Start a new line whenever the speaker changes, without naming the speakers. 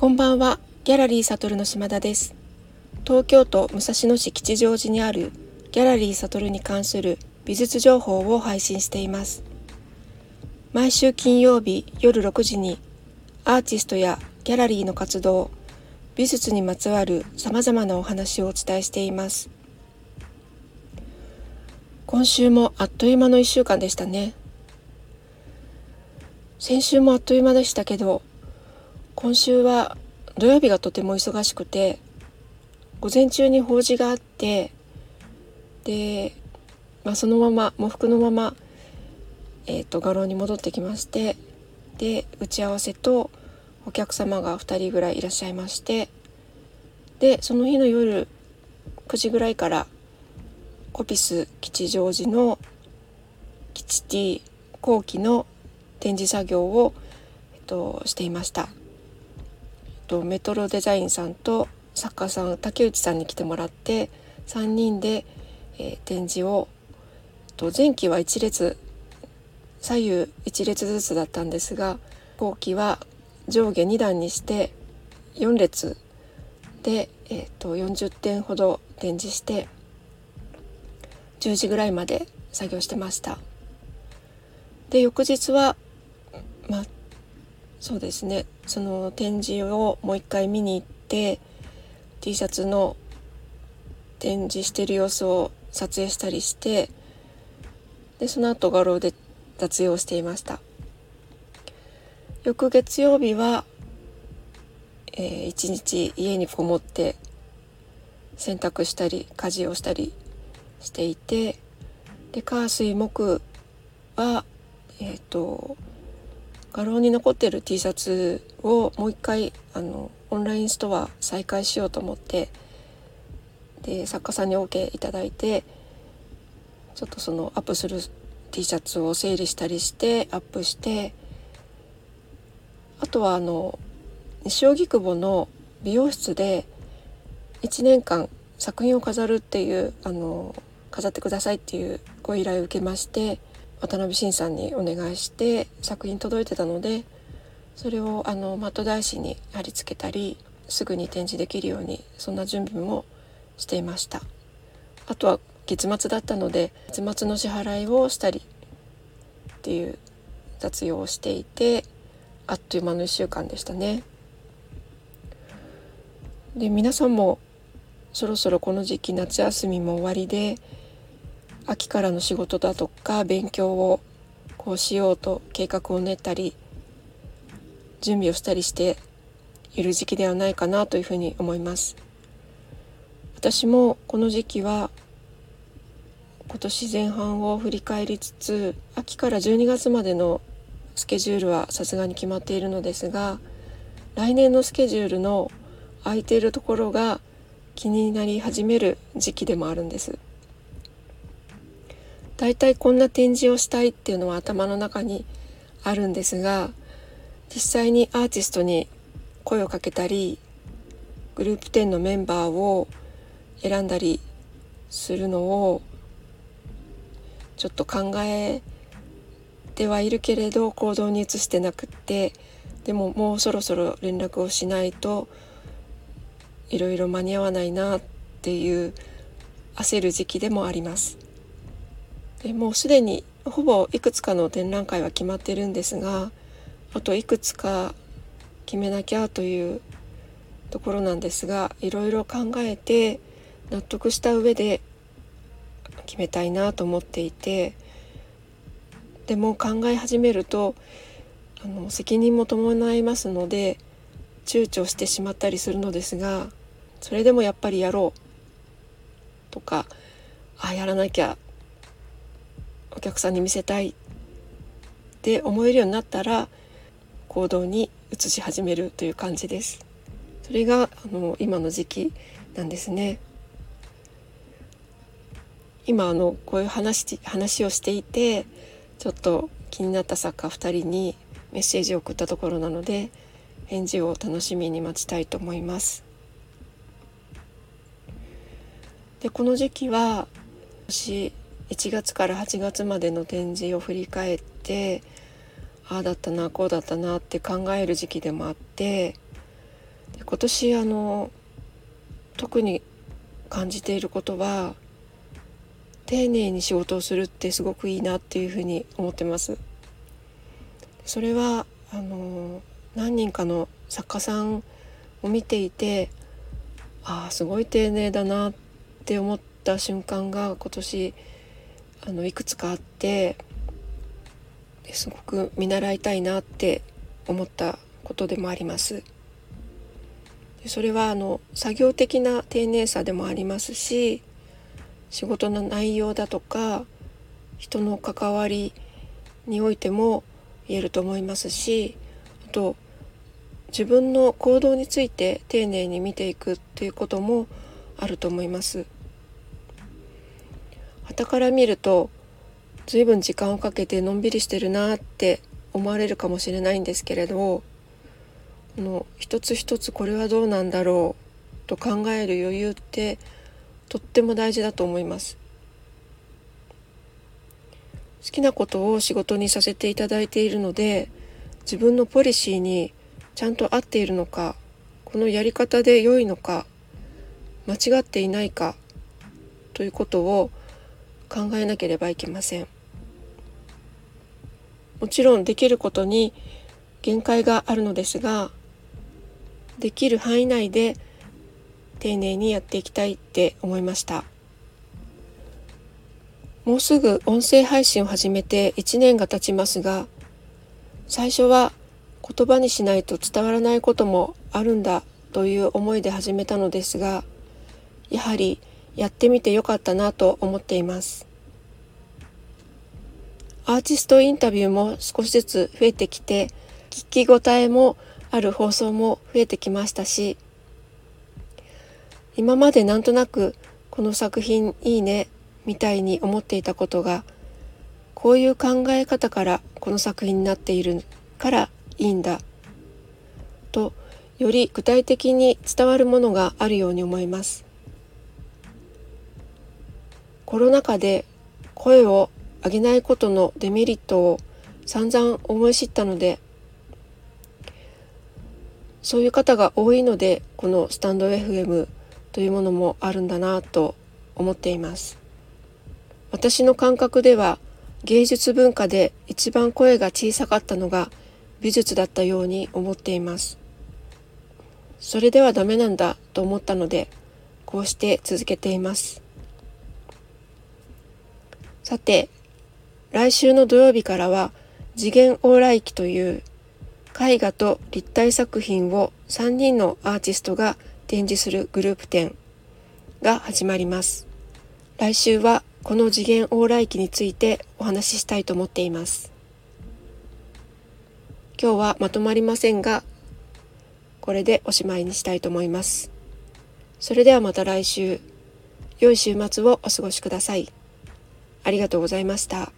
こんばんは、ギャラリーサトルの島田です。東京都武蔵野市吉祥寺にあるギャラリーサトルに関する美術情報を配信しています。毎週金曜日夜6時にアーティストやギャラリーの活動、美術にまつわる様々なお話をお伝えしています。今週もあっという間の1週間でしたね。先週もあっという間でしたけど、今週は土曜日がとても忙しくて午前中に法事があってで、まあ、そのまま喪服のまま、えーと、画廊に戻ってきましてで打ち合わせとお客様が2人ぐらいいらっしゃいましてでその日の夜9時ぐらいからコピス吉祥寺の吉ティ後期の展示作業を、えっと、していました。とメトロデザインさんと作家さん竹内さんに来てもらって3人で、えー、展示をと前期は1列左右1列ずつだったんですが後期は上下2段にして4列で、えーと、40点ほど展示して10時ぐらいまで作業してました。で翌日は、まあ、そうですね。その展示をもう一回見に行って T シャツの展示してる様子を撮影したりしてでその後画廊で雑用していました。翌月曜日は、えー、一日家にこもって洗濯したり家事をしたりしていてで火水木はえっ、ー、と画廊に残ってる T シャツをもう一回あのオンラインストア再開しようと思ってで作家さんに OK いただいてちょっとそのアップする T シャツを整理したりしてアップしてあとはあの西荻窪の美容室で1年間作品を飾るっていうあの飾ってくださいっていうご依頼を受けまして渡辺晋さんにお願いして作品届いてたのでそれをあのマット台紙に貼り付けたりすぐに展示できるようにそんな準備もしていました。あとは月末だったので月末の支払いをしたりっていう雑用をしていてあっという間の1週間でしたね。で皆さんもそろそろこの時期夏休みも終わりで秋からの仕事だとか勉強をこうしようと計画を練ったり準備をしたりしている時期ではないかなというふうに思います私もこの時期は今年前半を振り返りつつ秋から12月までのスケジュールはさすがに決まっているのですが来年のスケジュールの空いているところが気になり始める時期でもあるんです。大体こんな展示をしたいっていうのは頭の中にあるんですが実際にアーティストに声をかけたりグループ10のメンバーを選んだりするのをちょっと考えてはいるけれど行動に移してなくってでももうそろそろ連絡をしないといろいろ間に合わないなっていう焦る時期でもあります。でもうすでにほぼいくつかの展覧会は決まってるんですがあといくつか決めなきゃというところなんですがいろいろ考えて納得した上で決めたいなと思っていてでも考え始めるとあの責任も伴いますので躊躇してしまったりするのですがそれでもやっぱりやろうとかあやらなきゃお客さんに見せたいって思えるようになったら行動に移し始めるという感じです。それがあの今の時期なんですね。今あのこういう話話をしていてちょっと気になった作家2人にメッセージを送ったところなので返事を楽しみに待ちたいと思います。でこの時期は私1月から8月までの展示を振り返ってああだったなこうだったなって考える時期でもあってで今年あの特に感じていることは丁寧に仕事をするってすごくいいなっていうふうに思ってます。それはあの何人かの作家さんを見ていてああすごい丁寧だなって思った瞬間が今年あのいくつかあってすごく見習いたいなって思ったことでもあります。それはあの作業的な丁寧さでもありますし仕事の内容だとか人の関わりにおいても言えると思いますしあと自分の行動について丁寧に見ていくっていうこともあると思います。傍から見ると随分時間をかけてのんびりしてるなって思われるかもしれないんですけれどこの一つ一つこれはどうなんだろうと考える余裕ってとっても大事だと思います。好きなことを仕事にさせていただいているので自分のポリシーにちゃんと合っているのかこのやり方で良いのか間違っていないかということを考えなければいけません。もちろんできることに限界があるのですができる範囲内で丁寧にやっていきたいって思いましたもうすぐ音声配信を始めて1年が経ちますが最初は言葉にしないと伝わらないこともあるんだという思いで始めたのですがやはりやってみてよかったなと思っています。アーティストインタビューも少しずつ増えてきて聞き応えもある放送も増えてきましたし今までなんとなくこの作品いいねみたいに思っていたことがこういう考え方からこの作品になっているからいいんだとより具体的に伝わるものがあるように思います。コロナ禍で声をあげないことのデメリットを散々思い知ったのでそういう方が多いのでこのスタンド FM というものもあるんだなと思っています。私の感覚では芸術文化で一番声が小さかったのが美術だったように思っています。それではダメなんだと思ったのでこうして続けています。さて来週の土曜日からは次元往来記という絵画と立体作品を3人のアーティストが展示するグループ展が始まります。来週はこの次元往来記についてお話ししたいと思っています。今日はまとまりませんが、これでおしまいにしたいと思います。それではまた来週、良い週末をお過ごしください。ありがとうございました。